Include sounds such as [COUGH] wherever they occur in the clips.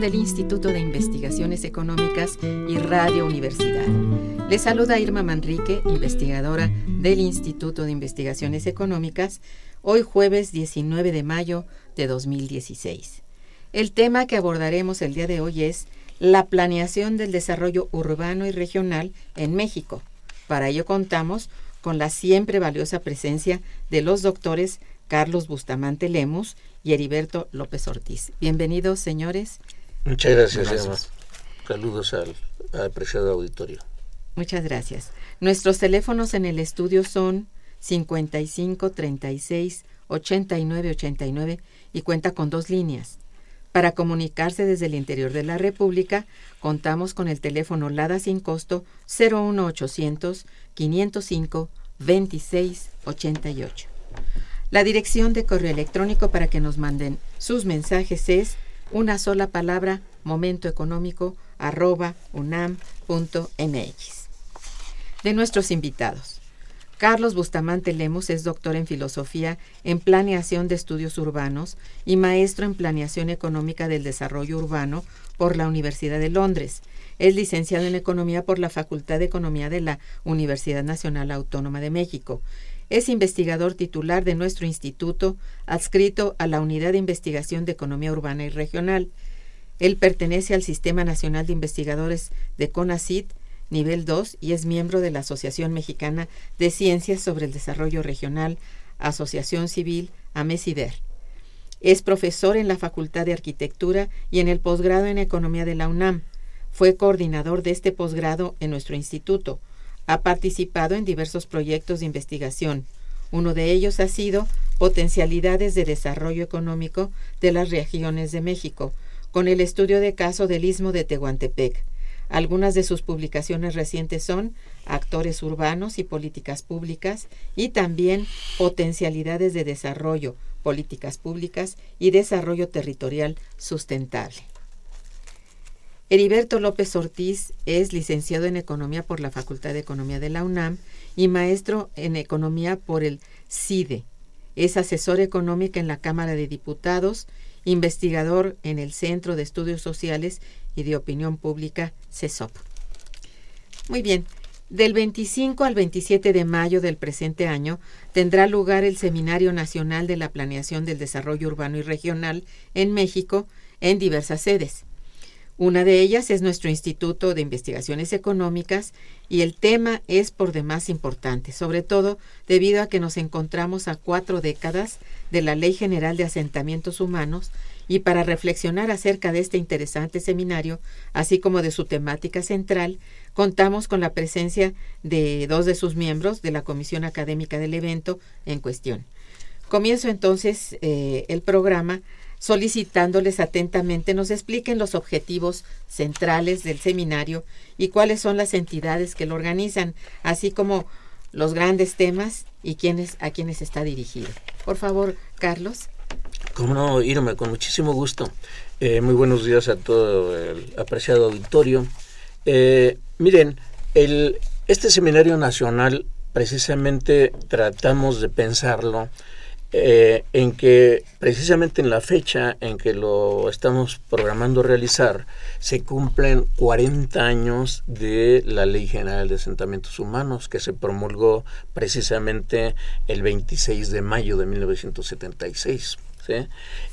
Del Instituto de Investigaciones Económicas y Radio Universidad. Le saluda Irma Manrique, investigadora del Instituto de Investigaciones Económicas, hoy jueves 19 de mayo de 2016. El tema que abordaremos el día de hoy es la planeación del desarrollo urbano y regional en México. Para ello contamos con la siempre valiosa presencia de los doctores Carlos Bustamante Lemus y Heriberto López Ortiz. Bienvenidos, señores. Muchas gracias, Saludos al, apreciado auditorio. Muchas gracias. Nuestros teléfonos en el estudio son 55 36 89 89 y cuenta con dos líneas. Para comunicarse desde el interior de la República, contamos con el teléfono LADA sin costo 01800 505 26 88. La dirección de correo electrónico para que nos manden sus mensajes es una sola palabra, momento económico, arroba unam.mx. De nuestros invitados. Carlos Bustamante Lemos es doctor en filosofía en planeación de estudios urbanos y maestro en planeación económica del desarrollo urbano por la Universidad de Londres. Es licenciado en economía por la Facultad de Economía de la Universidad Nacional Autónoma de México es investigador titular de nuestro instituto, adscrito a la Unidad de Investigación de Economía Urbana y Regional. Él pertenece al Sistema Nacional de Investigadores de CONACIT, nivel 2, y es miembro de la Asociación Mexicana de Ciencias sobre el Desarrollo Regional, Asociación Civil, AMESIDER. Es profesor en la Facultad de Arquitectura y en el posgrado en Economía de la UNAM. Fue coordinador de este posgrado en nuestro instituto ha participado en diversos proyectos de investigación. Uno de ellos ha sido Potencialidades de Desarrollo Económico de las Regiones de México, con el estudio de caso del Istmo de Tehuantepec. Algunas de sus publicaciones recientes son Actores Urbanos y Políticas Públicas y también Potencialidades de Desarrollo, Políticas Públicas y Desarrollo Territorial Sustentable. Heriberto López Ortiz es licenciado en Economía por la Facultad de Economía de la UNAM y maestro en Economía por el CIDE. Es asesor económico en la Cámara de Diputados, investigador en el Centro de Estudios Sociales y de Opinión Pública, CESOP. Muy bien, del 25 al 27 de mayo del presente año tendrá lugar el Seminario Nacional de la Planeación del Desarrollo Urbano y Regional en México en diversas sedes. Una de ellas es nuestro Instituto de Investigaciones Económicas y el tema es por demás importante, sobre todo debido a que nos encontramos a cuatro décadas de la Ley General de Asentamientos Humanos y para reflexionar acerca de este interesante seminario, así como de su temática central, contamos con la presencia de dos de sus miembros de la Comisión Académica del evento en cuestión. Comienzo entonces eh, el programa solicitándoles atentamente nos expliquen los objetivos centrales del seminario y cuáles son las entidades que lo organizan, así como los grandes temas y a quiénes está dirigido. Por favor, Carlos. Como no, Irma, con muchísimo gusto. Eh, muy buenos días a todo el apreciado auditorio. Eh, miren, el, este seminario nacional precisamente tratamos de pensarlo eh, en que precisamente en la fecha en que lo estamos programando realizar, se cumplen 40 años de la Ley General de Asentamientos Humanos, que se promulgó precisamente el 26 de mayo de 1976.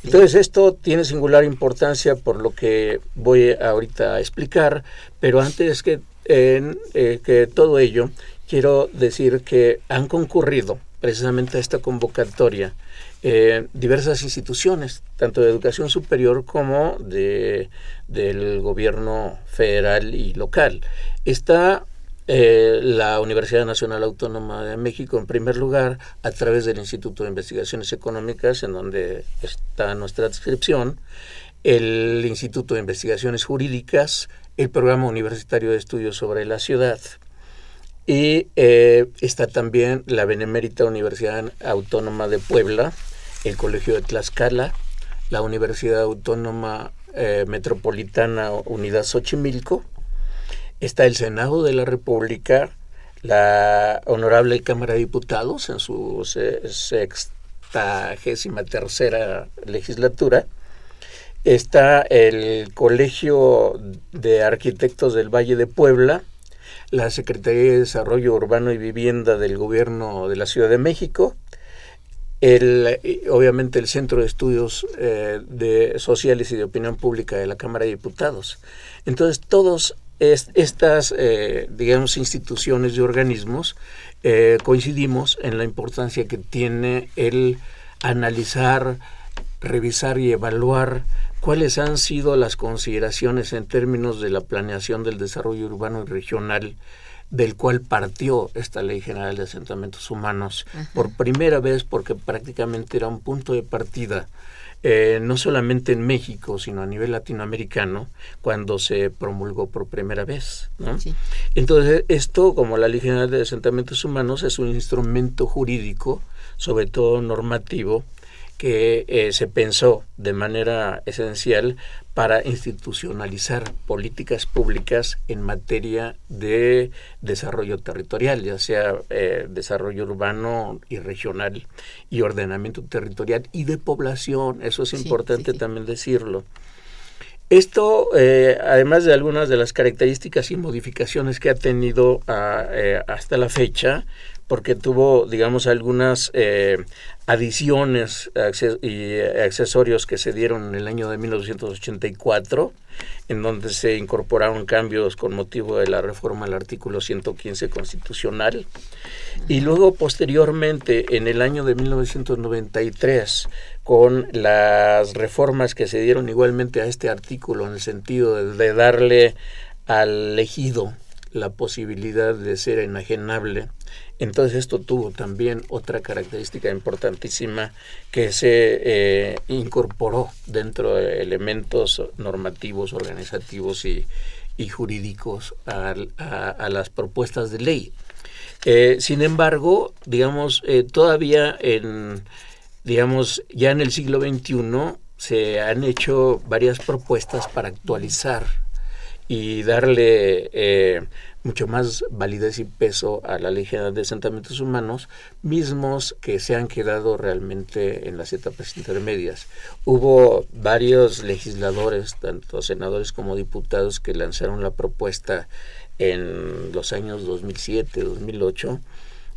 Entonces esto tiene singular importancia por lo que voy ahorita a explicar, pero antes que, eh, que todo ello, quiero decir que han concurrido precisamente a esta convocatoria eh, diversas instituciones, tanto de educación superior como de, del gobierno federal y local. Está eh, la Universidad Nacional Autónoma de México, en primer lugar, a través del Instituto de Investigaciones Económicas, en donde está nuestra descripción, el Instituto de Investigaciones Jurídicas, el Programa Universitario de Estudios sobre la Ciudad, y eh, está también la Benemérita Universidad Autónoma de Puebla, el Colegio de Tlaxcala, la Universidad Autónoma eh, Metropolitana Unidad Xochimilco, está el Senado de la República, la Honorable Cámara de Diputados en su sextagésima tercera legislatura, está el Colegio de Arquitectos del Valle de Puebla, la Secretaría de Desarrollo Urbano y Vivienda del Gobierno de la Ciudad de México, el, obviamente el Centro de Estudios eh, de Sociales y de Opinión Pública de la Cámara de Diputados. Entonces, todas estas, eh, digamos, instituciones y organismos eh, coincidimos en la importancia que tiene el analizar, revisar y evaluar cuáles han sido las consideraciones en términos de la planeación del desarrollo urbano y regional del cual partió esta Ley General de Asentamientos Humanos por primera vez porque prácticamente era un punto de partida eh, no solamente en México, sino a nivel latinoamericano, cuando se promulgó por primera vez. Entonces, esto, como la Ley General de Asentamientos Humanos, es un instrumento jurídico, sobre todo normativo, que eh, se pensó de manera esencial para institucionalizar políticas públicas en materia de desarrollo territorial, ya sea eh, desarrollo urbano y regional y ordenamiento territorial y de población, eso es importante también decirlo. Esto, eh, además de algunas de las características y modificaciones que ha tenido ah, hasta la fecha, porque tuvo, digamos, algunas eh, adiciones y accesorios que se dieron en el año de 1984, en donde se incorporaron cambios con motivo de la reforma al artículo 115 constitucional. Y luego, posteriormente, en el año de 1993, con las reformas que se dieron igualmente a este artículo, en el sentido de darle al elegido la posibilidad de ser enajenable entonces esto tuvo también otra característica importantísima que se eh, incorporó dentro de elementos normativos, organizativos y, jurídicos a, las propuestas de ley. Eh, sin embargo, digamos, eh, todavía en, digamos, ya en el siglo XXI se han hecho varias propuestas para actualizar y darle mucho más validez y peso a la Ley de Asentamientos Humanos, mismos que se han quedado realmente en las etapas intermedias. Hubo varios legisladores, tanto senadores como diputados, que lanzaron la propuesta en los años 2007, 2008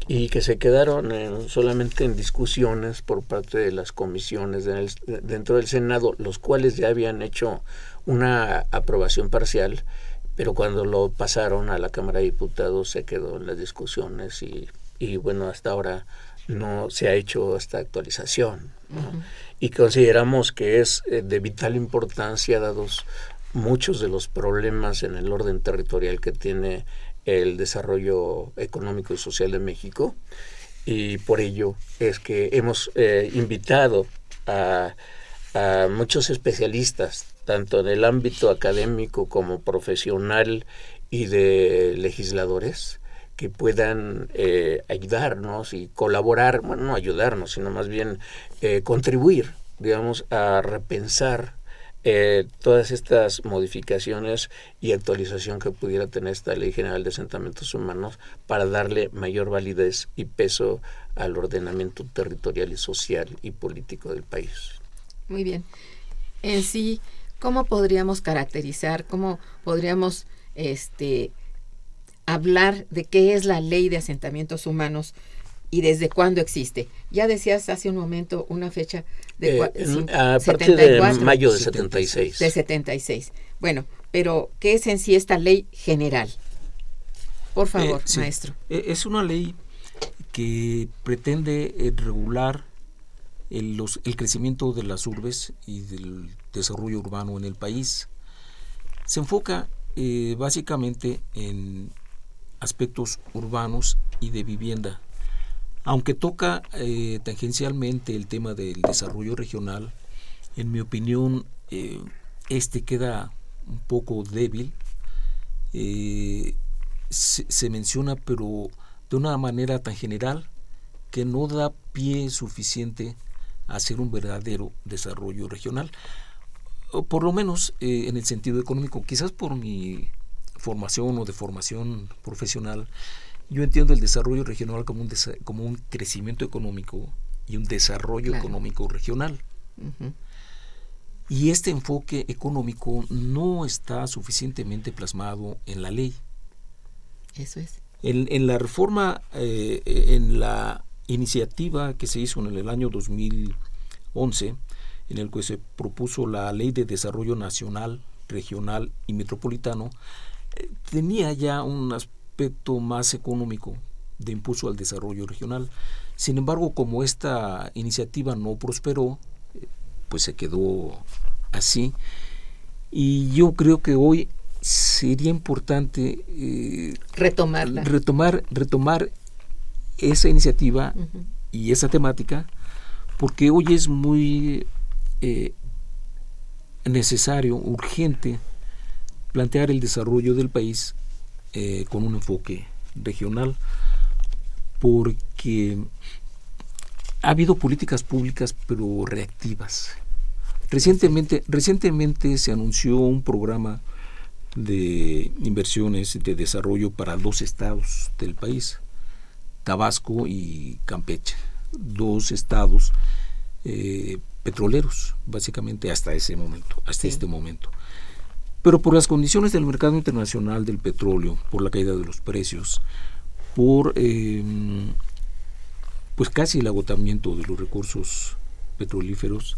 y que se quedaron solamente en discusiones por parte de las comisiones dentro del Senado, los cuales ya habían hecho una aprobación parcial pero cuando lo pasaron a la Cámara de Diputados se quedó en las discusiones y, y bueno, hasta ahora no se ha hecho esta actualización. Y consideramos que es eh, de vital importancia, dados muchos de los problemas en el orden territorial que tiene el desarrollo económico y social de México, y por ello es que hemos eh, invitado a, a, muchos especialistas, tanto en el ámbito académico como profesional y de legisladores, que puedan eh, ayudarnos y colaborar, bueno, no ayudarnos, sino más bien eh, contribuir, digamos, a repensar eh, todas estas modificaciones y actualización que pudiera tener esta Ley General de Asentamientos Humanos para darle mayor validez y peso al ordenamiento territorial y social y político del país. Muy bien. En sí, ¿cómo podríamos caracterizar, cómo podríamos este, hablar de qué es la Ley de Asentamientos Humanos y desde cuándo existe. Ya decías hace un momento una fecha de eh, a partir de mayo de 76. De 76. Bueno, pero ¿qué es en sí esta ley general? Por favor, eh, maestro. Eh, es una ley que pretende regular el, los, el crecimiento de las urbes y del desarrollo urbano en el país. Se enfoca básicamente en aspectos urbanos y de vivienda aunque toca eh, tangencialmente el tema del desarrollo regional, en mi opinión eh, este queda un poco débil. Eh, se, menciona pero de una manera tan general que no da pie suficiente a hacer un verdadero desarrollo regional. Por lo menos en el sentido económico, quizás por mi formación o de formación profesional, yo entiendo el desarrollo regional como un, como un crecimiento económico y un desarrollo económico regional. Y este enfoque económico no está suficientemente plasmado en la ley. Eso es. En, la reforma, eh, en la iniciativa que se hizo en el año 2011, en el que se propuso la Ley de Desarrollo Nacional, Regional y Metropolitano, eh, tenía ya unas aspecto más económico de impulso al desarrollo regional. Sin embargo, como esta iniciativa no prosperó, eh, pues se quedó así. Y yo creo que hoy sería importante eh, retomarla. retomar retomar esa iniciativa y esa temática porque hoy es muy eh, necesario urgente plantear el desarrollo del país eh, con un enfoque regional, porque ha habido políticas públicas pero reactivas. Recientemente, recientemente se anunció un programa de inversiones de desarrollo para dos estados del país, Tabasco y Campeche, dos estados eh, petroleros, básicamente hasta ese momento, hasta este momento. Pero por las condiciones del mercado internacional del petróleo, por la caída de los precios, por em, pues casi el agotamiento de los recursos petrolíferos,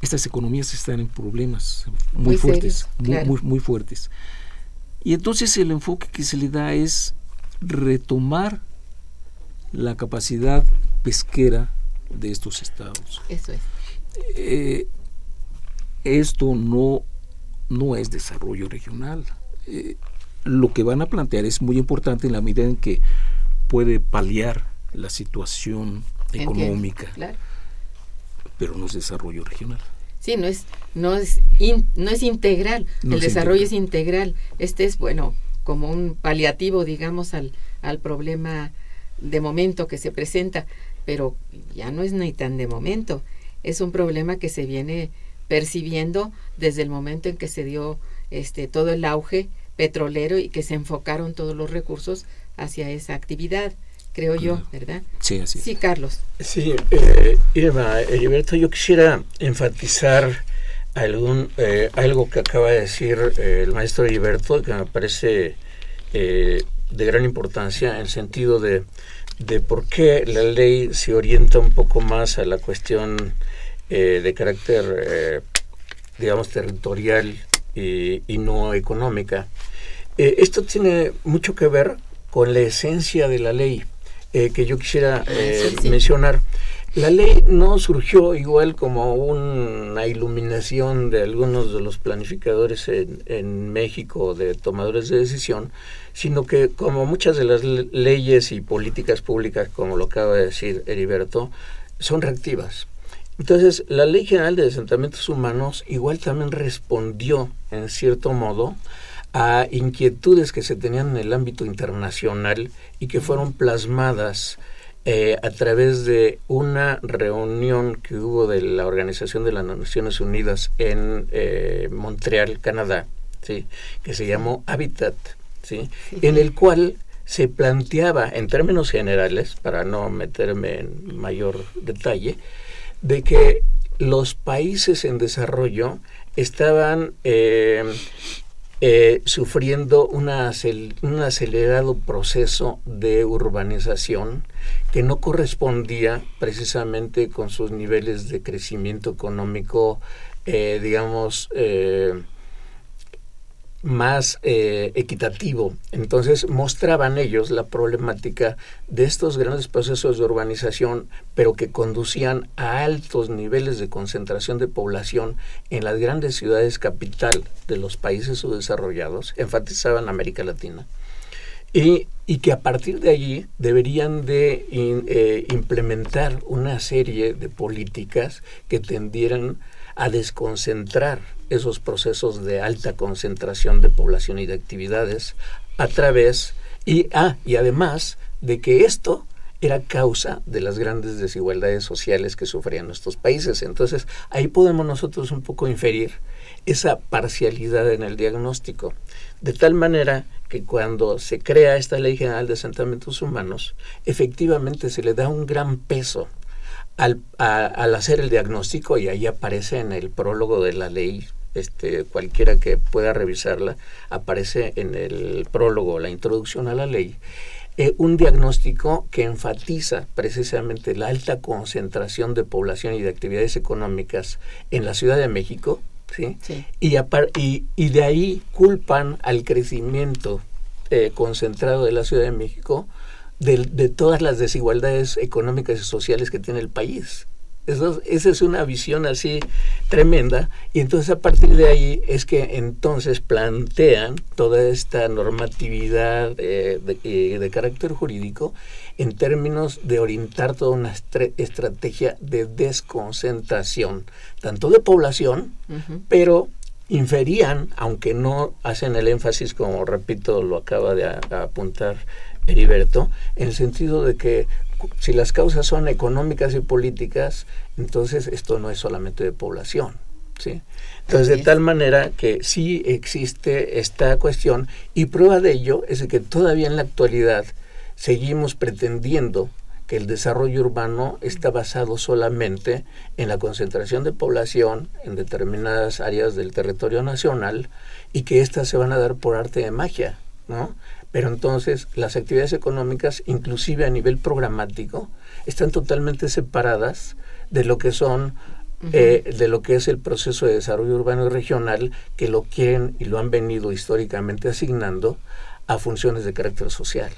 estas economías están en problemas muy, fuertes, muy, muy, fuertes. Y entonces el enfoque que se le da es retomar la capacidad pesquera de estos estados. Eso es. Eh, esto no no es desarrollo regional. Eh, lo que van a plantear es muy importante en la medida en que puede paliar la situación económica, pero no es desarrollo regional. Sí, no es, no es, no es integral. el desarrollo es integral. Este es, bueno, como un paliativo, digamos, al, al problema de momento que se presenta, pero ya no es ni tan de momento. Es un problema que se viene percibiendo desde el momento en que se dio este todo el auge petrolero y que se enfocaron todos los recursos hacia esa actividad, creo yo, ¿verdad? Sí, así. Sí, Carlos. Sí, eh, Irma, Heriberto, yo quisiera enfatizar algún eh, algo que acaba de decir eh, el maestro Heriberto, que me parece eh, de gran importancia en el sentido de, de por qué la ley se orienta un poco más a la cuestión eh, de carácter, eh, digamos, territorial y, no económica. Eh, esto tiene mucho que ver con la esencia de la ley que yo quisiera mencionar. La ley no surgió igual como una iluminación de algunos de los planificadores en, en México, de tomadores de decisión, sino que como muchas de las leyes y políticas públicas, como lo acaba de decir Heriberto, son reactivas. Entonces, la Ley General de Asentamientos Humanos igual también respondió, en cierto modo, a inquietudes que se tenían en el ámbito internacional y que fueron plasmadas eh, a través de una reunión que hubo de la Organización de las Naciones Unidas en eh, Montreal, Canadá, ¿sí? que se llamó Habitat, ¿sí? en el cual se planteaba, en términos generales, para no meterme en mayor detalle, de que los países en desarrollo estaban eh, eh, sufriendo un acelerado proceso de urbanización que no correspondía precisamente con sus niveles de crecimiento económico, eh, digamos, más eh, equitativo. Entonces mostraban ellos la problemática de estos grandes procesos de urbanización, pero que conducían a altos niveles de concentración de población en las grandes ciudades capital de los países subdesarrollados, enfatizaban América Latina. Y, y, que a partir de allí deberían de eh, implementar una serie de políticas que tendieran desconcentrar esos procesos de alta concentración de población y de actividades a través y, ah, y además de que esto era causa de las grandes desigualdades sociales que sufrían nuestros países. Entonces, ahí podemos nosotros un poco inferir esa parcialidad en el diagnóstico, de tal manera que cuando se crea esta Ley General de Asentamientos Humanos, efectivamente se le da un gran peso al, al hacer el diagnóstico, y ahí aparece en el prólogo de la ley este, cualquiera que pueda revisarla, aparece en el prólogo, la introducción a la ley, eh, un diagnóstico que enfatiza precisamente la alta concentración de población y de actividades económicas en la Ciudad de México, ¿sí? Y, y, y, de ahí culpan al crecimiento eh, concentrado de la Ciudad de México de, de todas las desigualdades económicas y sociales que tiene el país. Esa es una visión así tremenda. Y entonces a partir de ahí es que entonces plantean toda esta normatividad eh, de, carácter jurídico en términos de orientar toda una estrategia de desconcentración, tanto de población, pero inferían, aunque no hacen el énfasis, como repito, lo acaba de apuntar Heriberto, en el sentido de que si las causas son económicas y políticas, entonces esto no es solamente de población. ¿sí? Entonces, de tal manera que sí existe esta cuestión y prueba de ello es que todavía en la actualidad seguimos pretendiendo que el desarrollo urbano está basado solamente en la concentración de población en determinadas áreas del territorio nacional y que éstas se van a dar por arte de magia, ¿no? Pero entonces las actividades económicas, inclusive a nivel programático, están totalmente separadas de lo que son eh, de lo que es el proceso de desarrollo urbano y regional que lo quieren y lo han venido históricamente asignando a funciones de carácter social.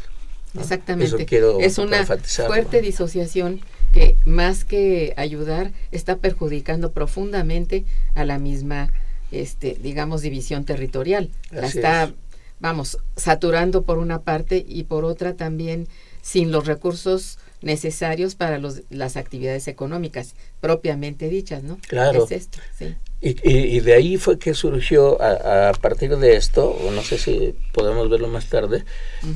Exactamente. es una fuerte disociación que más que ayudar está perjudicando profundamente a la misma este digamos división territorial. La está vamos, saturando por una parte y por otra también sin los recursos necesarios para los, las actividades económicas propiamente dichas, ¿no? Claro. y, y, de ahí fue que surgió a, partir de esto, o no sé si podemos verlo más tarde,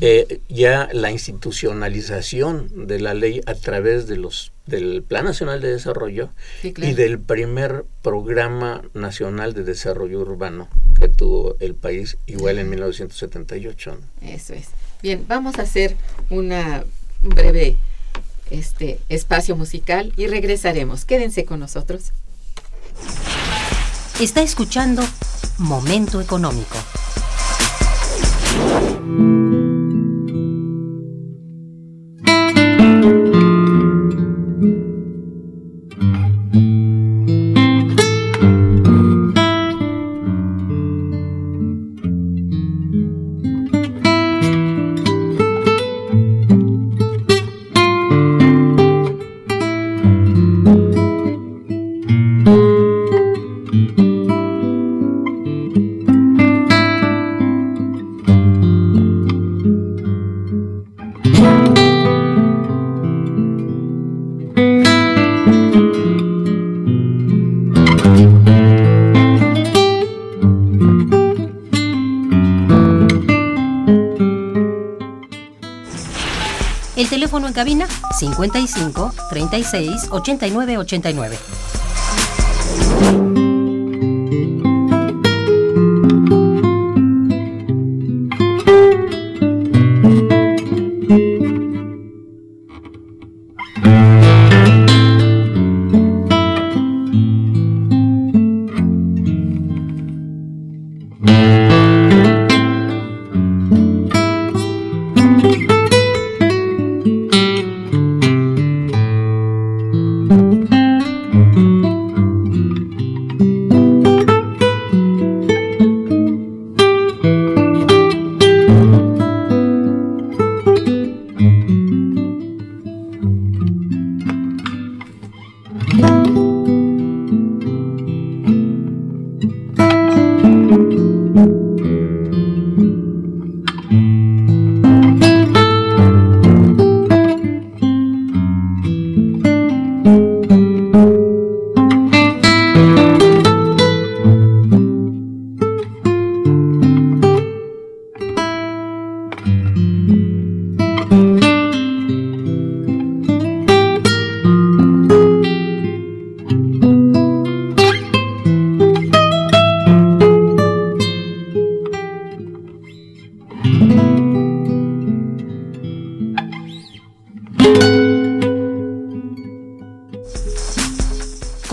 eh, ya la institucionalización de la ley a través de los del Plan Nacional de Desarrollo y del primer Programa Nacional de Desarrollo Urbano que tuvo el país igual en 1978. Eso es. Bien, vamos a hacer una breve este espacio musical y regresaremos. Quédense con nosotros. Está escuchando Momento Económico. Cabina 55 36 89 89.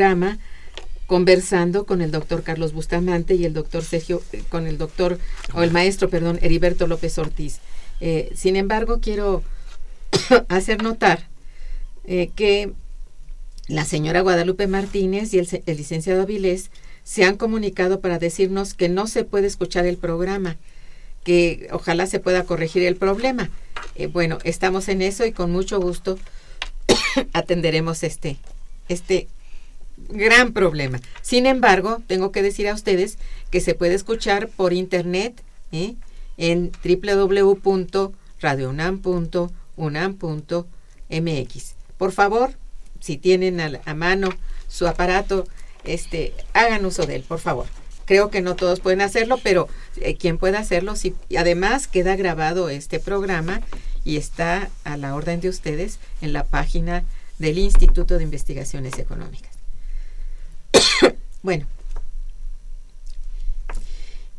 Programa conversando con el doctor Carlos Bustamante y el doctor Sergio, eh, con el doctor, o el maestro, perdón, Heriberto López Ortiz. Eh, sin embargo, quiero [COUGHS] hacer notar eh, que la señora Guadalupe Martínez y el, licenciado Avilés se han comunicado para decirnos que no se puede escuchar el programa, que ojalá se pueda corregir el problema. Bueno, estamos en eso y con mucho gusto [COUGHS] atenderemos este, este gran problema. Sin embargo, tengo que decir a ustedes que se puede escuchar por internet ¿eh? en www.radiounam.unam.mx. Por favor, si tienen a, mano su aparato, este, hagan uso de él, por favor. Creo que no todos pueden hacerlo, pero eh, quien pueda hacerlo. Y además queda grabado este programa y está a la orden de ustedes en la página del Instituto de Investigaciones Económicas. Bueno,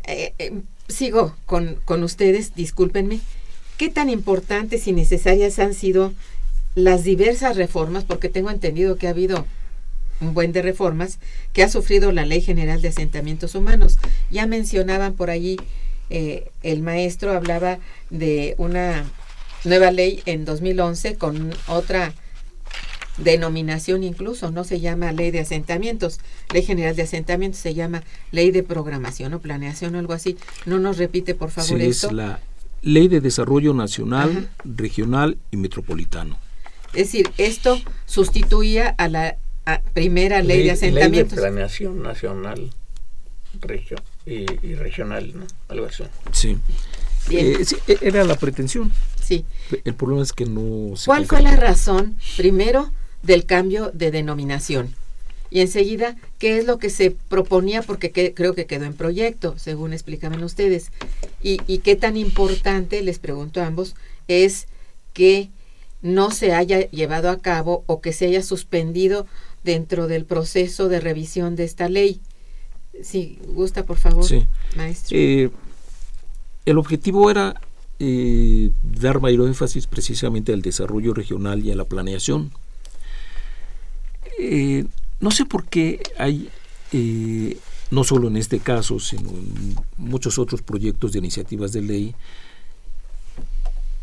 eh, eh, sigo con, con ustedes, discúlpenme. ¿Qué tan importantes y necesarias han sido las diversas reformas? Porque tengo entendido que ha habido un buen de reformas que ha sufrido la Ley General de Asentamientos Humanos. Ya mencionaban por allí, eh, el maestro hablaba de una nueva ley en 2011 con otra denominación incluso, no se llama ley de asentamientos, ley general de asentamientos, se llama ley de programación o planeación o algo así. No nos repite, por favor, Sí, es esto. la Ley de Desarrollo Nacional, Ajá. Regional y Metropolitano. Es decir, esto sustituía a la a- primera ley, de Ley de asentamientos. planeación nacional regio, y, y regional, ¿no? Algo así. Sí. Bien. Eh, sí, e- era la pretensión. sí. El problema es que no se ¿Cuál fue la razón, primero, del cambio de denominación? Y enseguida, ¿qué es lo que se proponía? Porque que- creo que quedó en proyecto, según explicaban ustedes. Y, y qué tan importante, les pregunto a ambos, es que no se haya llevado a cabo o que se haya suspendido dentro del proceso de revisión de esta ley. Si gusta, por favor, Sí. maestro. Eh, el objetivo era eh, dar mayor énfasis precisamente al desarrollo regional y a la planeación. Eh, no sé por qué hay, eh, no solo en este caso, sino en muchos otros proyectos de iniciativas de ley,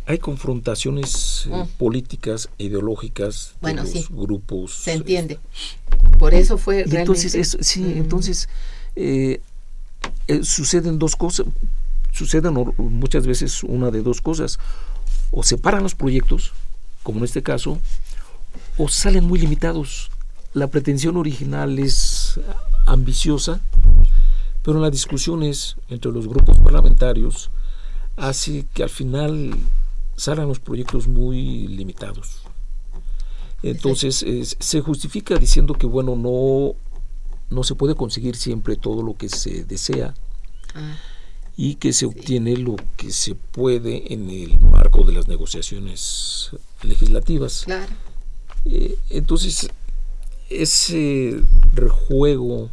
hay confrontaciones eh, Mm. políticas, ideológicas de Bueno, los sí. grupos. se entiende. Por eso fue entonces, realmente- es- sí, Mm. entonces suceden dos cosas. sucede muchas veces una de dos cosas. O separan los proyectos, como en este caso, o salen muy limitados. La pretensión original es ambiciosa, pero en las discusiones entre los grupos parlamentarios hace que al final salgan los proyectos muy limitados. Entonces se justifica diciendo que bueno no no se puede conseguir siempre todo lo que se desea ah. y que se obtiene lo que se puede en el marco de las negociaciones legislativas. Claro. Eh, entonces ese rejuego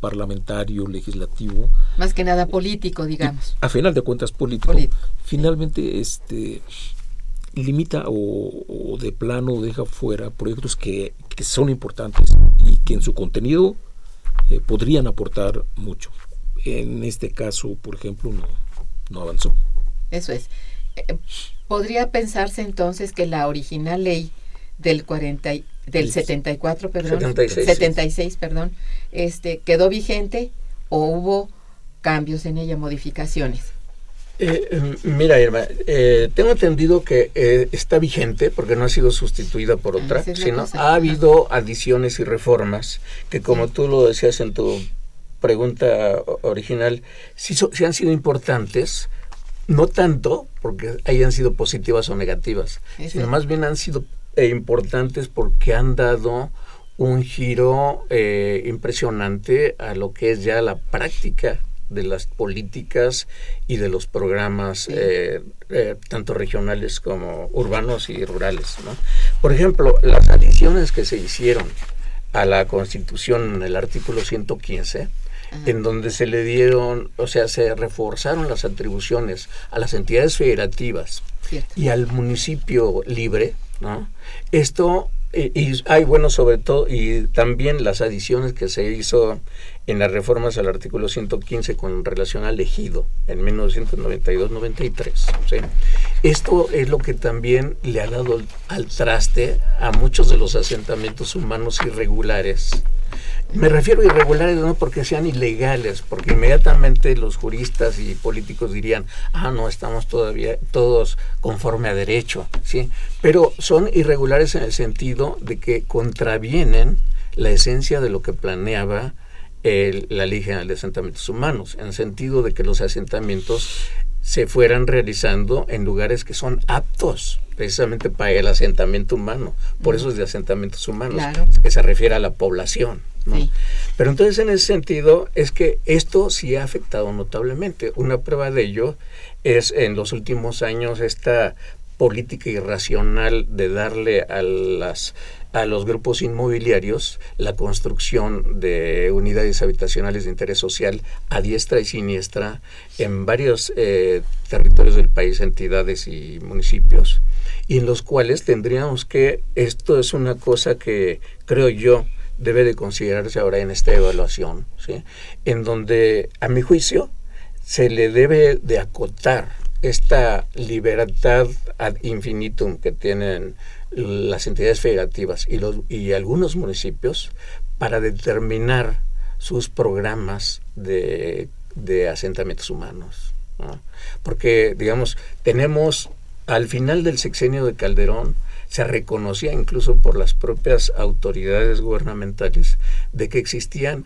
parlamentario, legislativo. Más que nada político, digamos. A final de cuentas político. Finalmente, este limita o, de plano deja fuera proyectos que, que, son importantes y que en su contenido eh, podrían aportar mucho. En este caso, por ejemplo, no, no avanzó. Eso es. Eh, ¿Podría pensarse entonces que la original ley del 40 del 74, perdón, 76, 76 perdón, este quedó vigente o hubo cambios en ella, modificaciones? Eh, mira, Irma, eh, tengo entendido que eh, está vigente porque no ha sido sustituida por ah, otra, sino ha habido adiciones y reformas que, como tú lo decías en tu pregunta original, sí, sí, han sido importantes, no tanto porque hayan sido positivas o negativas, sino más bien han sido importantes porque han dado un giro impresionante a lo que es ya la práctica de las políticas y de los programas eh, eh, tanto regionales como urbanos y rurales. ¿no? Por ejemplo, las adiciones que se hicieron a la Constitución en el artículo 115, en donde se le dieron, o sea, se reforzaron las atribuciones a las entidades federativas y al municipio libre, ¿no? Esto y, hay bueno sobre todo y también las adiciones que se hizo en las reformas al artículo 115 con relación al ejido en 1992-93. Esto es lo que también le ha dado al traste a muchos de los asentamientos humanos irregulares. Me refiero a irregulares no porque sean ilegales, porque inmediatamente los juristas y políticos dirían, ah, no, estamos todavía todos conforme a derecho, ¿sí? Pero son irregulares en el sentido de que contravienen la esencia de lo que planeaba la Ley General de Asentamientos Humanos, en el sentido de que los asentamientos se fueran realizando en lugares que son aptos precisamente para el asentamiento humano. Por eso es de asentamientos humanos, que se refiere a la población. Pero entonces en ese sentido es que esto sí ha afectado notablemente. Una prueba de ello es en los últimos años esta política irracional de darle a las a los grupos inmobiliarios la construcción de unidades habitacionales de interés social a diestra y siniestra en varios eh, territorios del país, entidades y municipios, y en los cuales tendríamos que, esto es una cosa que creo yo debe de considerarse ahora en esta evaluación, ¿sí? en donde a mi juicio se le debe de acotar esta libertad ad infinitum que tienen las entidades federativas y, los, y algunos municipios para determinar sus programas de, asentamientos humanos. Porque, digamos, tenemos al final del sexenio de Calderón, se reconocía incluso por las propias autoridades gubernamentales de que existían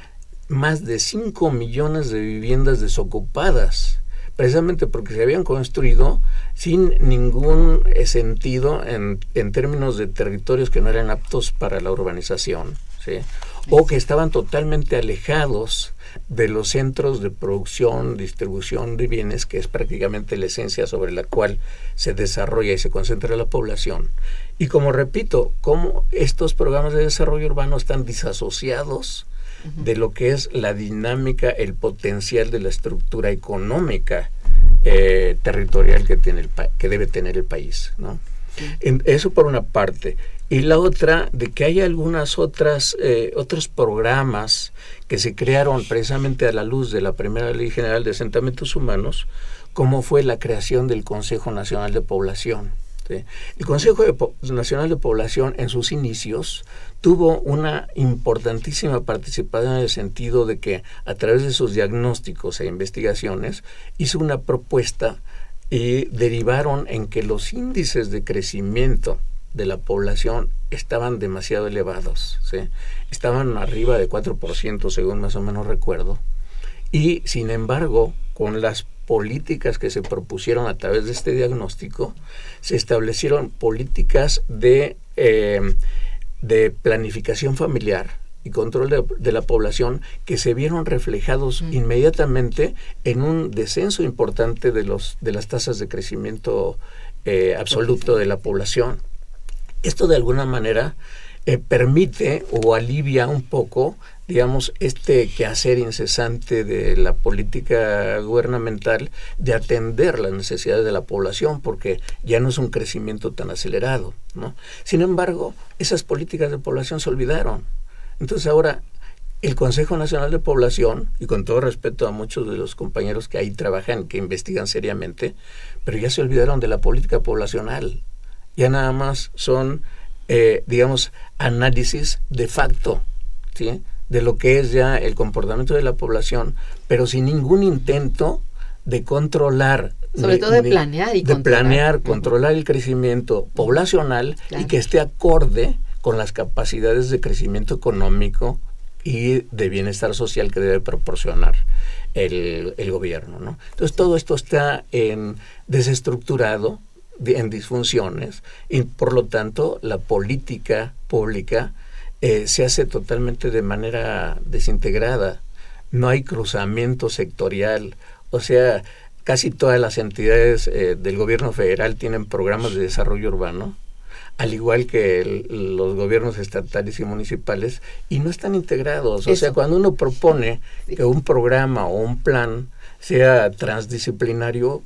más de 5 millones de viviendas desocupadas precisamente porque se habían construido sin ningún eh, sentido en, en términos de territorios que no eran aptos para la urbanización, ¿sí? o que estaban totalmente alejados de los centros de producción, distribución de bienes, que es prácticamente la esencia sobre la cual se desarrolla y se concentra la población. Y como repito, cómo estos programas de desarrollo urbano están disasociados de lo que es la dinámica, el potencial de la estructura económica eh, territorial que, tiene el que debe tener el país. ¿no? eso por una parte. Y la otra, de que hay algunas otras, eh, otros programas que se crearon precisamente a la luz de la primera Ley General de Asentamientos Humanos, como fue la creación del Consejo Nacional de Población. El Consejo Nacional de Población en sus inicios tuvo una importantísima participación en el sentido de que a través de sus diagnósticos e investigaciones hizo una propuesta y derivaron en que los índices de crecimiento de la población estaban demasiado elevados, estaban arriba de 4% según más o menos recuerdo, y sin embargo, con las políticas que se propusieron a través de este diagnóstico, se establecieron políticas de, eh, de planificación familiar y control de, la población que se vieron reflejados inmediatamente en un descenso importante de, los, de las tasas de crecimiento eh, absoluto de la población. Esto de alguna manera eh, permite o alivia un poco, digamos, este quehacer incesante de la política gubernamental de atender las necesidades de la población, porque ya no es un crecimiento tan acelerado. ¿no? Sin embargo, esas políticas de población se olvidaron. Entonces ahora el Consejo Nacional de Población, y con todo respeto a muchos de los compañeros que ahí trabajan, que investigan seriamente, pero ya se olvidaron de la política poblacional. Ya nada más son eh, digamos, análisis de facto, ¿sí? De lo que es ya el comportamiento de la población, pero sin ningún intento de controlar. Sobre todo de planear y de planear, controlar el crecimiento poblacional y que esté acorde con las capacidades de crecimiento económico y de bienestar social que debe proporcionar el, el gobierno. ¿no? Entonces todo esto está en desestructurado, en disfunciones y por lo tanto la política pública eh, se hace totalmente de manera desintegrada. No hay cruzamiento sectorial. O sea, casi todas las entidades eh, del gobierno federal tienen programas de desarrollo urbano, al igual que los gobiernos estatales y municipales, y no están integrados. O sea, cuando uno propone que un programa o un plan sea transdisciplinario,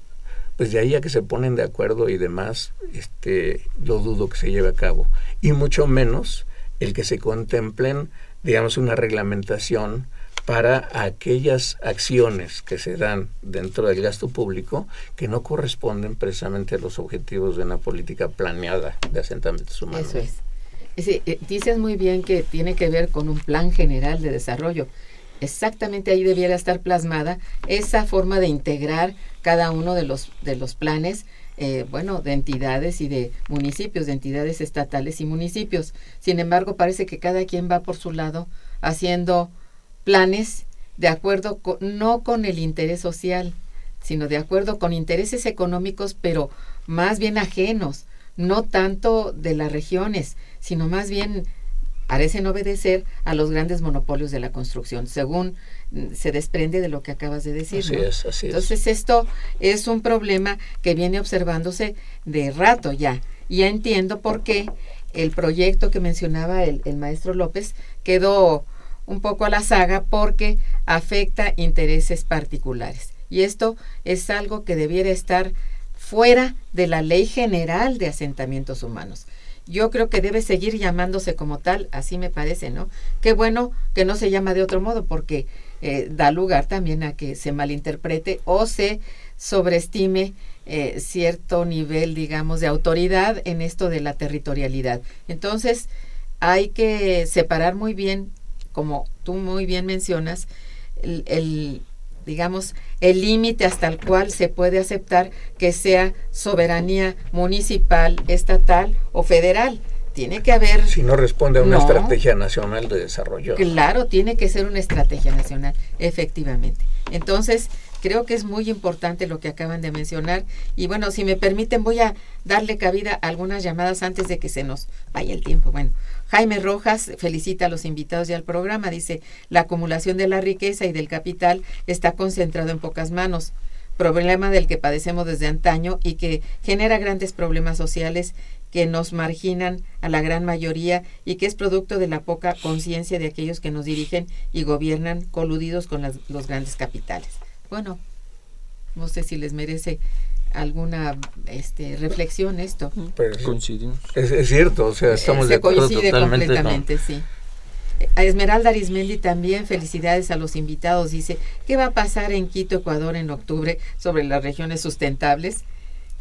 pues de ahí a que se ponen de acuerdo y demás, este, lo dudo que se lleve a cabo. Y mucho menos el que se contemplen, digamos, una reglamentación para aquellas acciones que se dan dentro del gasto público que no corresponden precisamente a los objetivos de una política planeada de asentamientos humanos. Eso es. Eh, dices muy bien que tiene que ver con un plan general de desarrollo exactamente ahí debiera estar plasmada esa forma de integrar cada uno de los, de los planes, eh, bueno, de entidades y de municipios, de entidades estatales y municipios. Sin embargo, parece que cada quien va por su lado haciendo planes de acuerdo no con el interés social, sino de acuerdo con intereses económicos, pero más bien ajenos, no tanto de las regiones, sino más bien parecen obedecer a los grandes monopolios de la construcción, según mm, se desprende de lo que acabas de decir. Así es, así Entonces esto es un problema que viene observándose de rato ya. Ya entiendo por qué el proyecto que mencionaba el, el maestro López quedó un poco a la saga porque afecta intereses particulares. Y esto es algo que debiera estar fuera de la ley general de asentamientos humanos yo creo que debe seguir llamándose como tal, así me parece, ¿no? Qué bueno que no se llama de otro modo, porque eh, da lugar también a que se malinterprete o se sobreestime eh, cierto nivel, digamos, de autoridad en esto de la territorialidad. Entonces, hay que separar muy bien, como tú muy bien mencionas, el digamos, el límite hasta el cual se puede aceptar que sea soberanía municipal, estatal o federal. Tiene que haber... Si no responde a una estrategia nacional de desarrollo. Claro, tiene que ser una estrategia nacional, efectivamente. Entonces, creo que es muy importante lo que acaban de mencionar. Y bueno, si me permiten, voy a darle cabida a algunas llamadas antes de que se nos vaya el tiempo. Bueno, Jaime Rojas felicita a los invitados y al programa. Dice, la acumulación de la riqueza y del capital está concentrado en pocas manos, problema del que padecemos desde antaño y que genera grandes problemas sociales que nos marginan a la gran mayoría y que es producto de la poca conciencia de aquellos que nos dirigen y gobiernan coludidos con los grandes capitales. Bueno, no sé si les merece alguna este, reflexión esto. Coincidimos. Es, cierto, o sea, eh, estamos de acuerdo coincide completamente, sí. A Esmeralda Arismendi también felicidades a los invitados. Dice, ¿qué va a pasar en Quito, Ecuador en octubre sobre las regiones sustentables?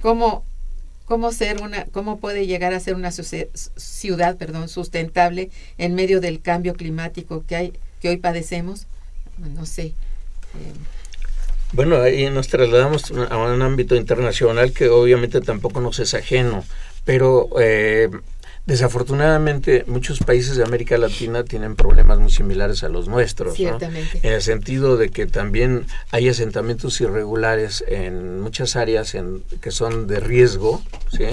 ¿Cómo cómo ser una, cómo puede llegar a ser una ciudad, perdón, sustentable en medio del cambio climático que hay, que hoy padecemos. No sé. Eh, bueno, ahí nos trasladamos a un ámbito internacional que obviamente tampoco nos es ajeno, pero eh, Desafortunadamente, muchos países de América Latina tienen problemas muy similares a los nuestros. Ciertamente. En el sentido de que también hay asentamientos irregulares en muchas áreas en, que son de riesgo, ¿sí?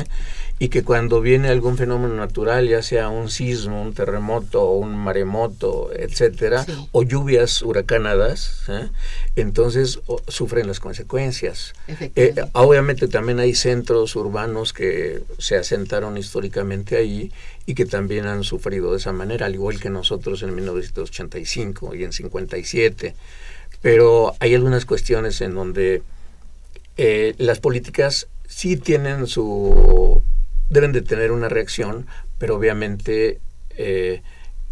Y que cuando viene algún fenómeno natural, ya sea un sismo, un terremoto, un maremoto, etcétera, o lluvias huracanadas, ¿eh? entonces sufren las consecuencias. Eh, obviamente también hay centros urbanos que se asentaron históricamente ahí y que también han sufrido de esa manera, al igual que nosotros en 1985 y en 57. Pero hay algunas cuestiones en donde eh, las políticas sí tienen su deben de tener una reacción, pero obviamente eh,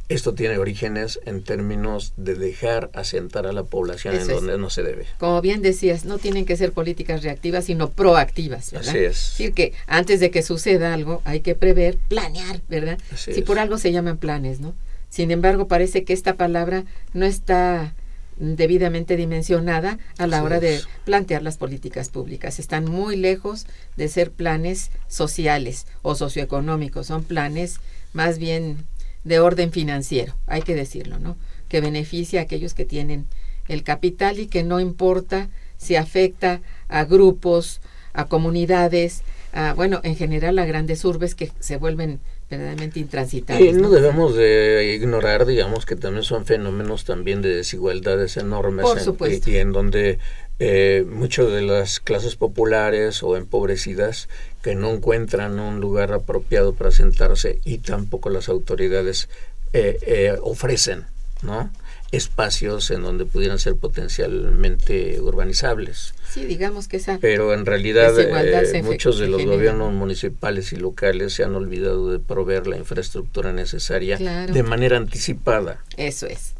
esto tiene orígenes en términos de dejar asentar a la población en donde no se debe. Como bien decías, no tienen que ser políticas reactivas, sino proactivas, ¿verdad? Así es. Es decir, que antes de que suceda algo hay que prever, planear, ¿verdad? si por algo se llaman planes, ¿no? Sin embargo, parece que esta palabra no está debidamente dimensionada a la hora de plantear las políticas públicas. Están muy lejos de ser planes sociales o socioeconómicos, son planes más bien de orden financiero, hay que decirlo, ¿no? Que beneficia a aquellos que tienen el capital y que no importa si afecta a grupos, a comunidades, a, bueno, en general a grandes urbes que se vuelven verdaderamente intransitables. Y no, debemos de ignorar, digamos, que también son fenómenos también de desigualdades enormes. Por supuesto. y, en donde eh, muchas de las clases populares o empobrecidas que no encuentran un lugar apropiado para sentarse y tampoco las autoridades eh, eh, ofrecen, ¿no? Espacios en donde pudieran ser potencialmente urbanizables. Sí, digamos que esa. Pero en realidad eh, muchos de los gobiernos municipales y locales se han olvidado de proveer la infraestructura necesaria de manera anticipada. Eso es.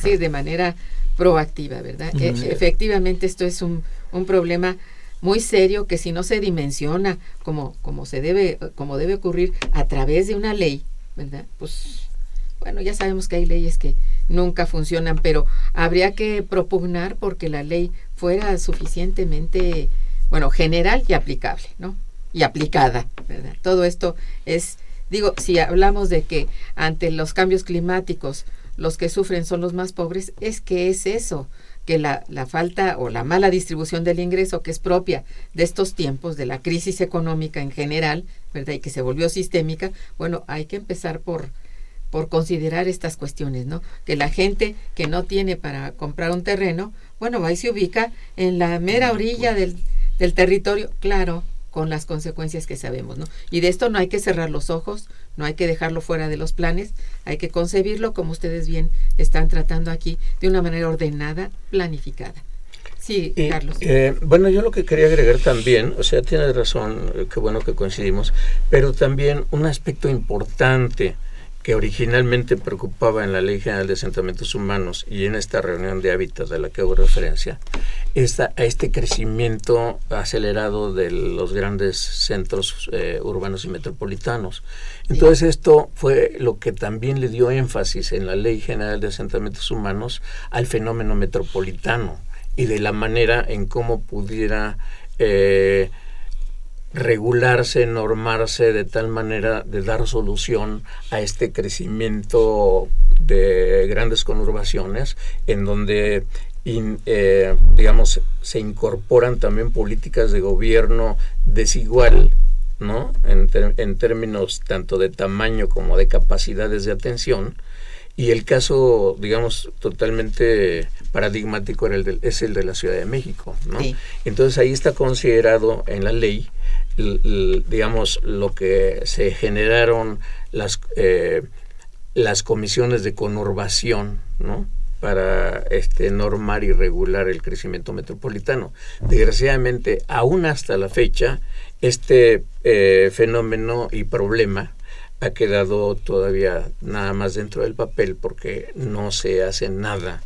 Sí, de manera proactiva, ¿verdad? E, efectivamente, esto es un, un problema muy serio que si no se dimensiona como, como se debe, como debe ocurrir a través de una ley, ¿verdad? Pues bueno, ya sabemos que hay leyes que nunca funcionan, pero habría que propugnar porque la ley fuera suficientemente, bueno, general y aplicable, ¿no? Y aplicada, ¿verdad? Todo esto es, digo, si hablamos de que ante los cambios climáticos los que sufren son los más pobres, es que es eso, que la, la, falta o la mala distribución del ingreso que es propia de estos tiempos, de la crisis económica en general, ¿verdad? Y que se volvió sistémica, bueno, hay que empezar por por considerar estas cuestiones, ¿no? Que la gente que no tiene para comprar un terreno, bueno, va y se ubica en la mera orilla del, del territorio, claro, con las consecuencias que sabemos, ¿no? Y de esto no hay que cerrar los ojos, no hay que dejarlo fuera de los planes, hay que concebirlo como ustedes bien están tratando aquí, de una manera ordenada, planificada. Sí, Carlos. Eh, bueno, yo lo que quería agregar también, o sea, tienes razón, qué bueno que coincidimos, pero también un aspecto importante que originalmente preocupaba en la Ley General de Asentamientos Humanos y en esta reunión de hábitat de la que hago referencia, esta, a este crecimiento acelerado de los grandes centros eh, urbanos y metropolitanos. Entonces esto fue lo que también le dio énfasis en la Ley General de Asentamientos Humanos al fenómeno metropolitano y de la manera en cómo pudiera... Eh, regularse, normarse de tal manera de dar solución a este crecimiento de grandes conurbaciones en donde eh, digamos se incorporan también políticas de gobierno desigual ¿no? En, en, términos tanto de tamaño como de capacidades de atención y el caso digamos totalmente paradigmático era el es el de la Ciudad de México ¿no? entonces ahí está considerado en la ley digamos, lo que se generaron las, eh, las comisiones de conurbación, ¿no? para este, normar y regular el crecimiento metropolitano. Desgraciadamente, aún hasta la fecha, este eh, fenómeno y problema ha quedado todavía nada más dentro del papel porque no se hace nada,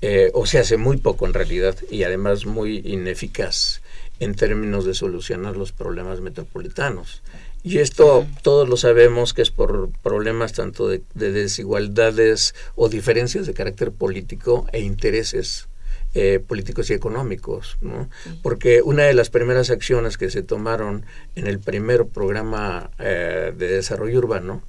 eh, o se hace muy poco en realidad y además muy ineficaz en términos de solucionar los problemas metropolitanos. Y esto todos lo sabemos que es por problemas tanto de, desigualdades o diferencias de carácter político e intereses eh, políticos y económicos, ¿no? Porque una de las primeras acciones que se tomaron en el primer programa eh, de desarrollo urbano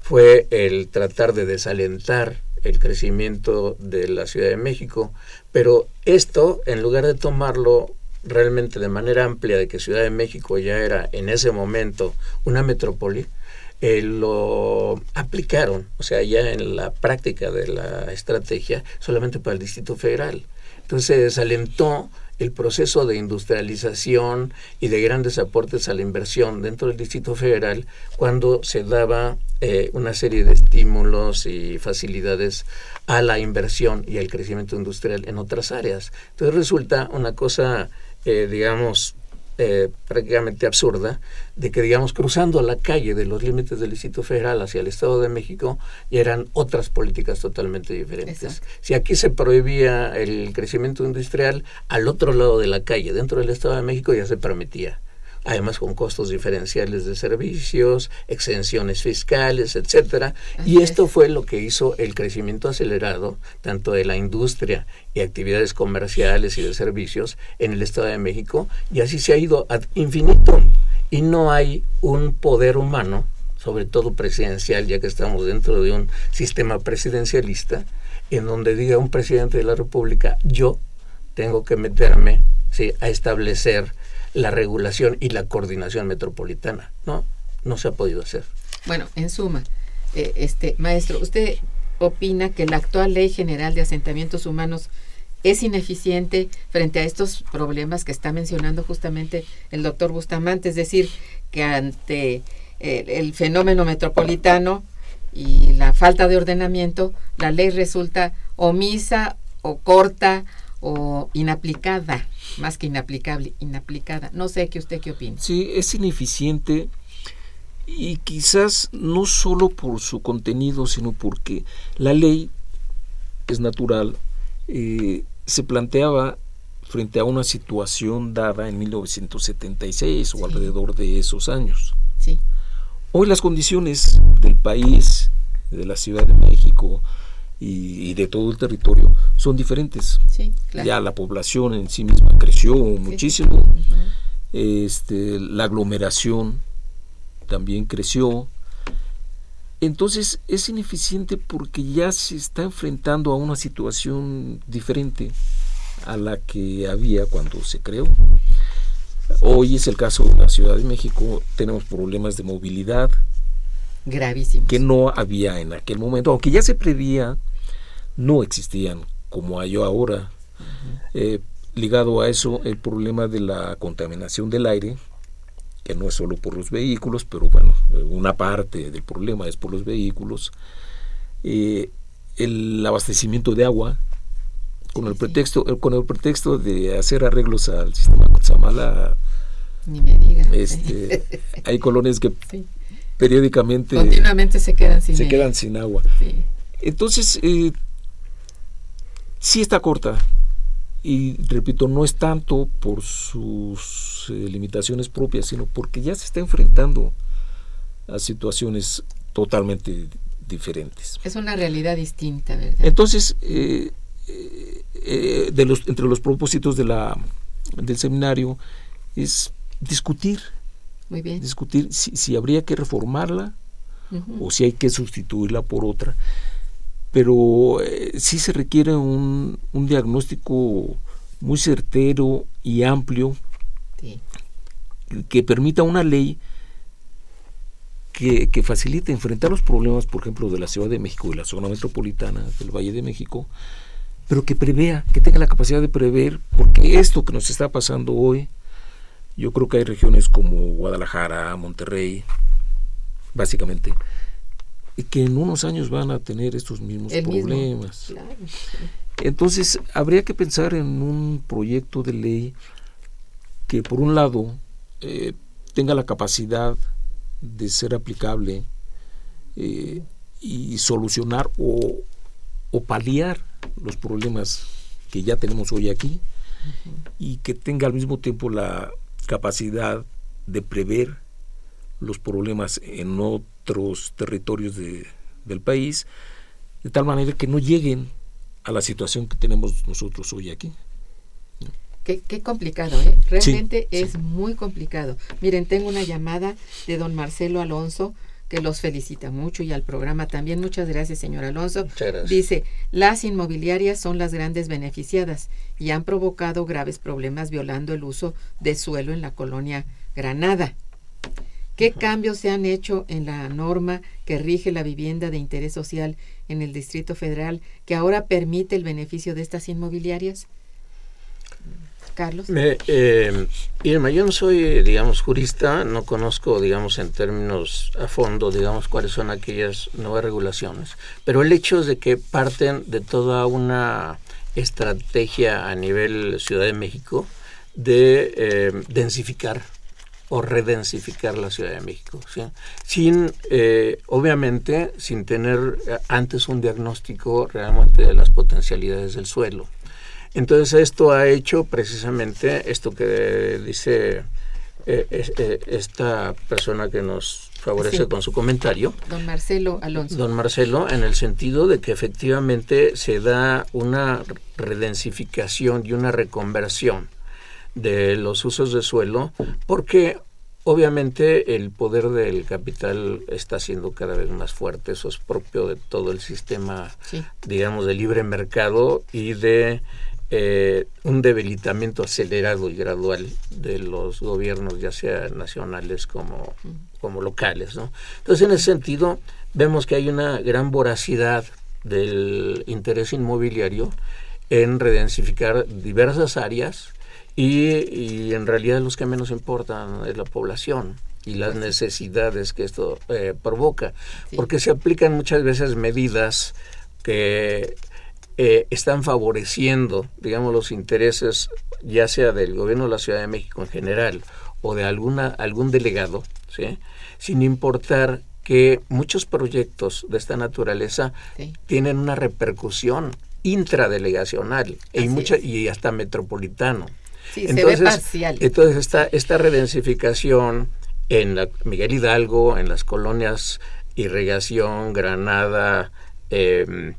fue el tratar de desalentar el crecimiento de la Ciudad de México, pero esto, en lugar de tomarlo realmente de manera amplia de que Ciudad de México ya era en ese momento una metrópoli, eh, lo aplicaron, o sea, ya en la práctica de la estrategia, solamente para el Distrito Federal. Entonces se desalentó el proceso de industrialización y de grandes aportes a la inversión dentro del Distrito Federal cuando se daba eh, una serie de estímulos y facilidades a la inversión y al crecimiento industrial en otras áreas. Entonces resulta una cosa, eh, digamos, eh, prácticamente absurda de que, digamos, cruzando la calle de los límites del Distrito Federal hacia el Estado de México, ya eran otras políticas totalmente diferentes. Si aquí se prohibía el crecimiento industrial, al otro lado de la calle, dentro del Estado de México, ya se permitía además con costos diferenciales de servicios, exenciones fiscales, etcétera. y esto fue lo que hizo el crecimiento acelerado tanto de la industria y actividades comerciales y de servicios en el Estado de México, y así se ha ido ad infinito. Y no hay un poder humano, sobre todo presidencial, ya que estamos dentro de un sistema presidencialista, en donde diga un presidente de la República, yo tengo que meterme ¿sí? a establecer la regulación y la coordinación metropolitana. No, no se ha podido hacer. Bueno, en suma, eh, este maestro, ¿usted opina que la actual Ley General de Asentamientos Humanos es ineficiente frente a estos problemas que está mencionando justamente el doctor Bustamante? Es decir, que ante eh, el fenómeno metropolitano y la falta de ordenamiento, la ley resulta omisa o corta o inaplicada, más que inaplicable, inaplicada. No sé qué usted qué opina. Sí, es ineficiente y quizás no solo por su contenido, sino porque la ley es natural, eh, se planteaba frente a una situación dada en 1976 o alrededor de esos años. Sí. Hoy las condiciones del país, de la Ciudad de México, y, de todo el territorio son diferentes. Ya la población en sí misma creció muchísimo, este, la aglomeración también creció. Entonces es ineficiente porque ya se está enfrentando a una situación diferente a la que había cuando se creó. Hoy es el caso de la Ciudad de México, tenemos problemas de movilidad, gravísimos. Que no había en aquel momento, aunque ya se prevía, no existían como hay ahora. Eh, ligado a eso, el problema de la contaminación del aire, que no es solo por los vehículos, pero bueno, una parte del problema es por los vehículos. Eh, el abastecimiento de agua, con el pretexto con el pretexto de hacer arreglos al sistema Cutzamala ni me diga. Este, [LAUGHS] hay colonias que periódicamente continuamente se quedan sin, se quedan sin agua. Entonces, eh, sí está corta. Y repito, no es tanto por sus eh, limitaciones propias, sino porque ya se está enfrentando a situaciones totalmente diferentes. Es una realidad distinta, ¿verdad? Entonces, eh, de los, entre los propósitos de la, del seminario es discutir muy bien. Discutir si, si habría que reformarla o si hay que sustituirla por otra. Pero eh, sí se requiere un, un, diagnóstico muy certero y amplio que permita una ley que, que, facilite enfrentar los problemas, por ejemplo, de la Ciudad de México y la zona metropolitana del Valle de México, pero que prevea, que tenga la capacidad de prever, porque esto que nos está pasando hoy yo creo que hay regiones como Guadalajara, Monterrey, básicamente, y que en unos años van a tener estos mismos problemas. Entonces, habría que pensar en un proyecto de ley que, por un lado, eh, tenga la capacidad de ser aplicable eh, y solucionar o, o paliar los problemas que ya tenemos hoy aquí y que tenga al mismo tiempo la capacidad de prever los problemas en otros territorios de, del país, de tal manera que no lleguen a la situación que tenemos nosotros hoy aquí. Qué, qué complicado, ¿eh? Realmente es muy complicado. Miren, tengo una llamada de don Marcelo Alonso que los felicita mucho y al programa también. Muchas gracias, señor Alonso. Dice, las inmobiliarias son las grandes beneficiadas y han provocado graves problemas violando el uso de suelo en la colonia Granada. ¿Qué cambios se han hecho en la norma que rige la vivienda de interés social en el Distrito Federal que ahora permite el beneficio de estas inmobiliarias? Carlos. eh, Irma, yo no soy, digamos, jurista, no conozco, digamos, en términos a fondo, digamos, cuáles son aquellas nuevas regulaciones, pero el hecho es de que parten de toda una estrategia a nivel Ciudad de México de eh, densificar o redensificar la Ciudad de México, sin, eh, obviamente, sin tener antes un diagnóstico realmente de las potencialidades del suelo. Entonces esto ha hecho precisamente esto que dice eh, eh, esta persona que nos favorece con su comentario. Don Marcelo Alonso. Don Marcelo, en el sentido de que efectivamente se da una redensificación y una reconversión de los usos de suelo, porque obviamente el poder del capital está siendo cada vez más fuerte, eso es propio de todo el sistema, digamos, de libre mercado y de eh, un debilitamiento acelerado y gradual de los gobiernos, ya sea nacionales como, como locales. ¿no? Entonces, en ese sentido, vemos que hay una gran voracidad del interés inmobiliario en redensificar diversas áreas y, en realidad los que menos importan es la población y las necesidades que esto eh, provoca, porque se aplican muchas veces medidas que eh, están favoreciendo, digamos, los intereses ya sea del gobierno de la Ciudad de México en general o de alguna algún delegado, ¿sí? sin importar que muchos proyectos de esta naturaleza tienen una repercusión intradelegacional e y, mucha, y hasta metropolitano. Entonces, Entonces esta, esta redensificación en la Miguel Hidalgo, en las colonias Irrigación, Granada, eh,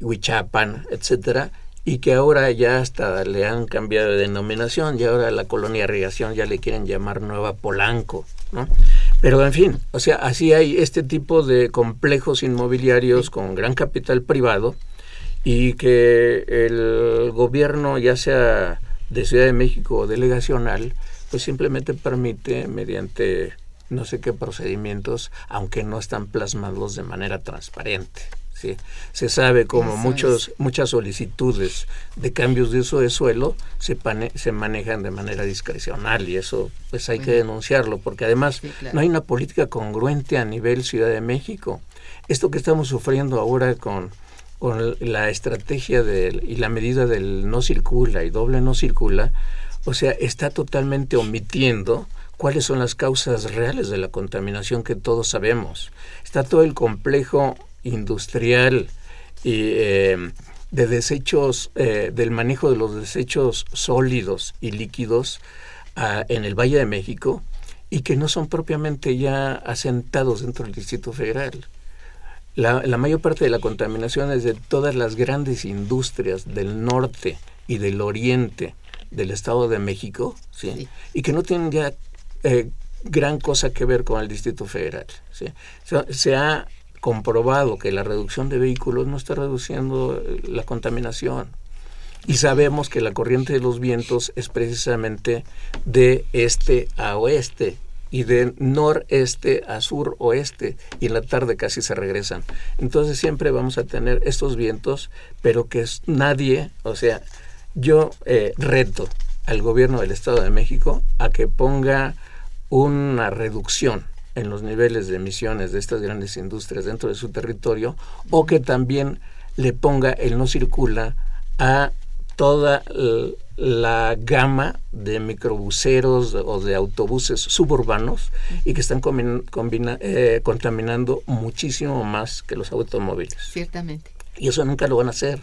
Huichapan, etcétera, y que ahora ya hasta le han cambiado de denominación, y ahora la colonia Irrigación ya le quieren llamar Nueva Polanco, ¿no? Pero en fin, o sea, así hay este tipo de complejos inmobiliarios con gran capital privado y que el gobierno ya sea de Ciudad de México o delegacional, pues simplemente permite mediante no sé qué procedimientos, aunque no están plasmados de manera transparente. ¿Sí? Se sabe como muchos, muchas solicitudes de cambios de uso de suelo se, se manejan de manera discrecional y eso pues hay que denunciarlo, porque además no hay una política congruente a nivel Ciudad de México. Esto que estamos sufriendo ahora con con la estrategia del, y la medida del no circula y doble no circula, o sea, está totalmente omitiendo cuáles son las causas reales de la contaminación que todos sabemos. Está todo el complejo industrial y eh, de desechos, eh, del manejo de los desechos sólidos y líquidos ah, en el Valle de México y que no son propiamente ya asentados dentro del Distrito Federal. La, mayor parte de la contaminación es de todas las grandes industrias del norte y del oriente del Estado de México, ¿sí? y que no tienen ya eh, gran cosa que ver con el Distrito Federal. ¿sí? Se, ha comprobado que la reducción de vehículos no está reduciendo eh, la contaminación. Y sabemos que la corriente de los vientos es precisamente de este a oeste, y de noreste a sur oeste y en la tarde casi se regresan. Entonces siempre vamos a tener estos vientos, pero que es nadie, o sea, yo eh, reto al gobierno del Estado de México a que ponga una reducción en los niveles de emisiones de estas grandes industrias dentro de su territorio o que también le ponga el no circula a toda la gama de microbuseros o de autobuses suburbanos y que están eh, contaminando muchísimo más que los automóviles. Ciertamente. Y eso nunca lo van a hacer.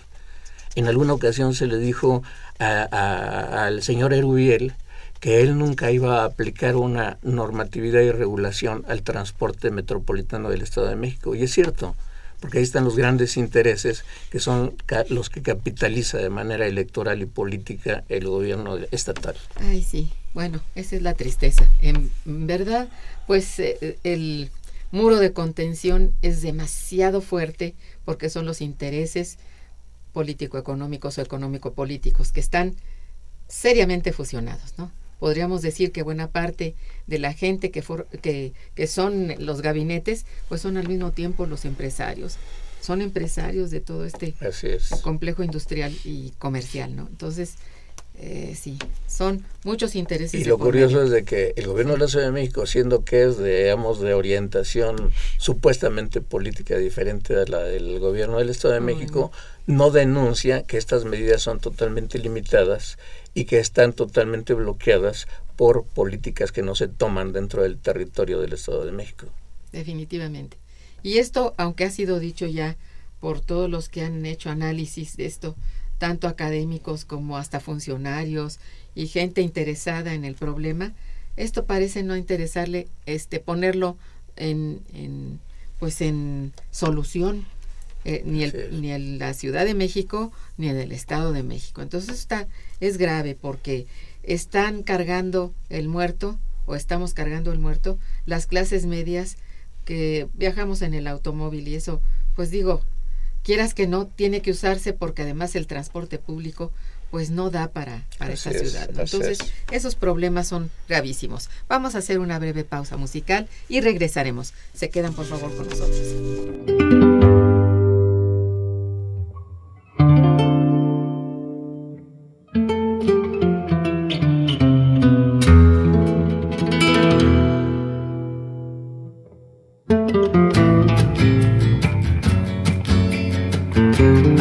En alguna ocasión se le dijo al señor Erubiel que él nunca iba a aplicar una normatividad y regulación al transporte metropolitano del Estado de México. Y es cierto, porque ahí están los grandes intereses que son los que capitaliza de manera electoral y política el gobierno estatal. Ay, sí, bueno, esa es la tristeza. En verdad, pues eh, el muro de contención es demasiado fuerte porque son los intereses político-económicos o económico-políticos que están seriamente fusionados, ¿no? Podríamos decir que buena parte de la gente que, que, que son los gabinetes, pues son al mismo tiempo los empresarios. Son empresarios de todo este complejo industrial y comercial, ¿no? Entonces, eh, sí, son muchos intereses. Y lo curioso es de que el gobierno de la Ciudad de México, siendo que es, de, digamos, de orientación supuestamente política diferente a la del gobierno del Estado de México, no. denuncia que estas medidas son totalmente limitadas y que están totalmente bloqueadas por políticas que no se toman dentro del territorio del Estado de México. Definitivamente. Y esto, aunque ha sido dicho ya por todos los que han hecho análisis de esto, tanto académicos como hasta funcionarios y gente interesada en el problema, esto parece no interesarle este ponerlo en, en pues en solución eh, ni, el, ni en la Ciudad de México ni en el Estado de México. Entonces está es grave porque están cargando el muerto o estamos cargando el muerto las clases medias que viajamos en el automóvil y eso pues digo quieras que no, tiene que usarse porque además el transporte público pues no da para, para esta ciudad. Entonces, esos problemas son gravísimos. Vamos a hacer una breve pausa musical y regresaremos. Se quedan por favor con nosotros. Thank you.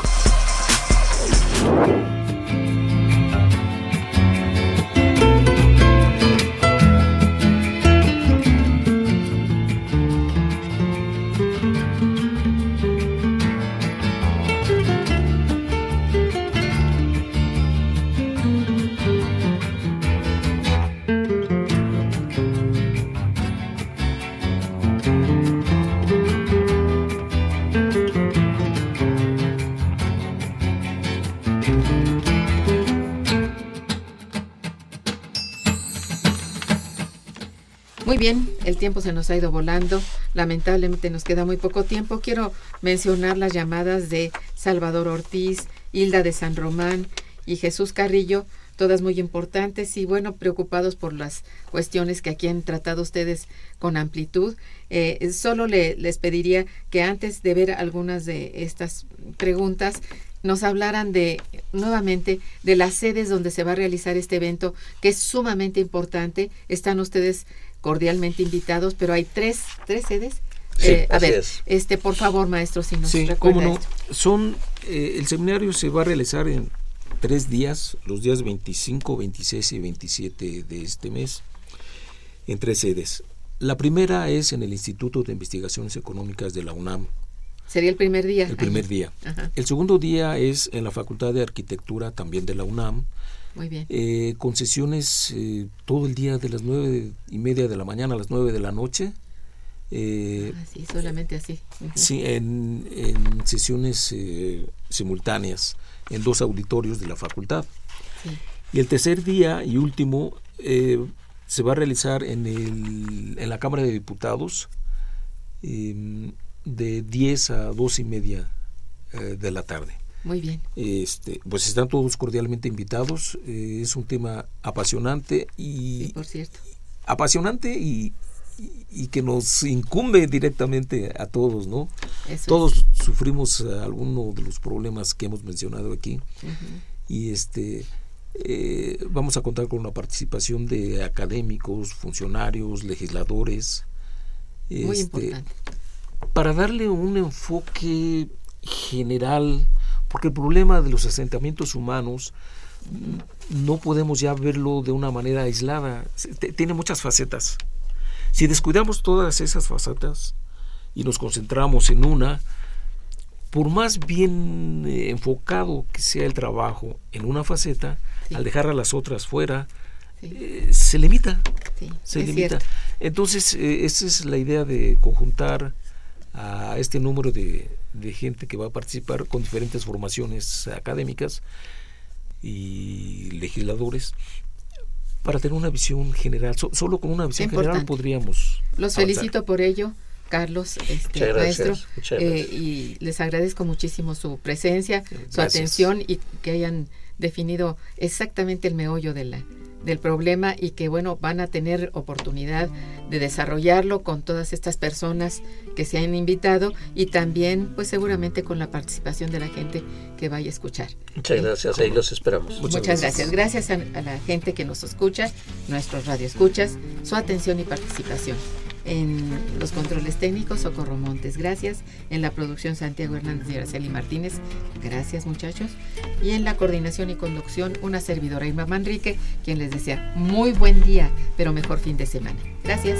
Tiempo se nos ha ido volando. Lamentablemente nos queda muy poco tiempo. Quiero mencionar las llamadas de Salvador Ortiz, Hilda de San Román y Jesús Carrillo, todas muy importantes y bueno, preocupados por las cuestiones que aquí han tratado ustedes con amplitud. Eh, solo le, les pediría que antes de ver algunas de estas preguntas, nos hablaran de nuevamente de las sedes donde se va a realizar este evento, que es sumamente importante. Están ustedes cordialmente invitados, pero hay tres, tres sedes. Eh, a ver, este, por favor, maestro, si nos sí, cómo no. Son, eh, el seminario se va a realizar en tres días, los días 25, 26 y 27 de este mes, en tres sedes. La primera es en el Instituto de Investigaciones Económicas de la UNAM. Sería el primer día. El primer día. El segundo día es en la Facultad de Arquitectura también de la UNAM. Muy bien. Eh, con sesiones eh, todo el día de las nueve y media de la mañana a las nueve de la noche. Eh, ah, sí, solamente así. Sí, en, sesiones simultáneas en dos auditorios de la facultad. Y el tercer día y último se va a realizar en, el, en la Cámara de Diputados em, de 10 a dos y media de la tarde. Muy bien. Este, pues están todos cordialmente invitados. Eh, es un tema apasionante y... por cierto. Apasionante y, y, que nos incumbe directamente a todos, ¿no? todos sufrimos alguno de los problemas que hemos mencionado aquí. Y este eh, vamos a contar con la participación de académicos, funcionarios, legisladores. Muy este, importante. Para darle un enfoque general, porque el problema de los asentamientos humanos no podemos ya verlo de una manera aislada, tiene muchas facetas. Si descuidamos todas esas facetas y nos concentramos en una, por más bien eh, enfocado que sea el trabajo en una faceta, al dejar a las otras fuera, eh, se limita. se limita. Entonces, eh, esa es la idea de conjuntar a este número de, gente que va a participar con diferentes formaciones académicas y legisladores para tener una visión general. solo con una visión general podríamos. Los felicito por ello. Carlos, este maestro, eh, y les agradezco muchísimo su presencia, su atención y que hayan definido exactamente el meollo de la, del problema y que bueno van a tener oportunidad de desarrollarlo con todas estas personas que se han invitado y también pues seguramente con la participación de la gente que vaya a escuchar. Muchas gracias, ahí los esperamos. Muchas, gracias. Gracias a, a, la gente que nos escucha, nuestros radioescuchas, su atención y participación. En los controles técnicos, Socorro Montes, gracias. En la producción, Santiago Hernández y Araceli Martínez, gracias muchachos. Y en la coordinación y conducción, una servidora Irma Manrique, quien les desea muy buen día, pero mejor fin de semana. Gracias.